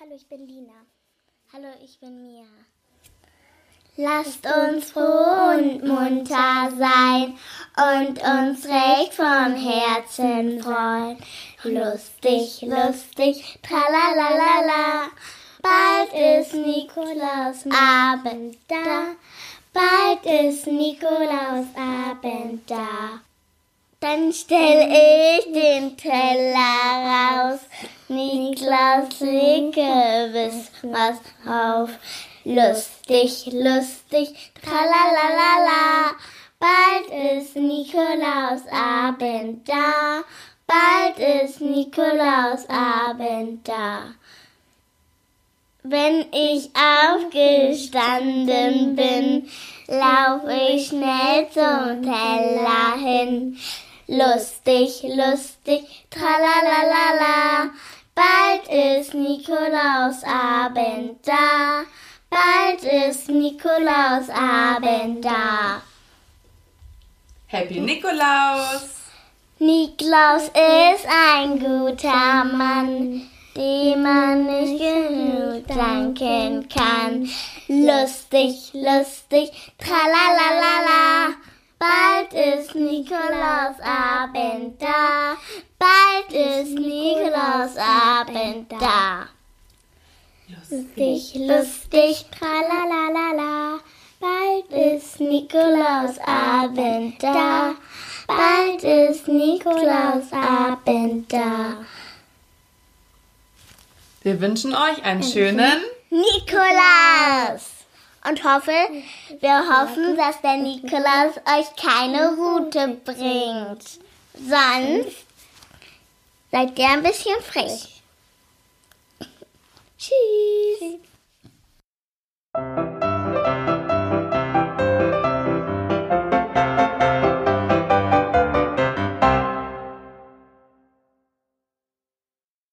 Hallo, ich bin Lina. Hallo, ich bin Mia. Lasst uns froh und munter sein und uns recht vom Herzen freuen. Lustig, lustig, tralalala. Bald ist Nikolaus Abend da. Bald ist Nikolaus Abend da. Dann stell ich den Teller. Lege bis was auf. Lustig, lustig, tralalala. Bald ist Nikolaus Abend da. Bald ist Nikolaus Abend da. Wenn ich aufgestanden bin, lauf ich schnell zum Teller hin. Lustig, lustig, tralalala. Bald ist Nikolaus Abend da. Bald ist Nikolaus Abend da. Happy Nikolaus! Niklaus ist ein guter Mann, dem man nicht genug danken kann. Lustig, lustig, tralalala. Bald ist Nikolaus Abend da. Bald ist Nikolaus Abend da. Lustig, lustig, tralalala. Bald ist Nikolaus Abend da. Bald ist Nikolaus Abend da. Wir wünschen euch einen schönen Nikolaus! Und hoffe, wir hoffen, dass der Nikolaus euch keine Route bringt. Sonst seid ihr ein bisschen frech.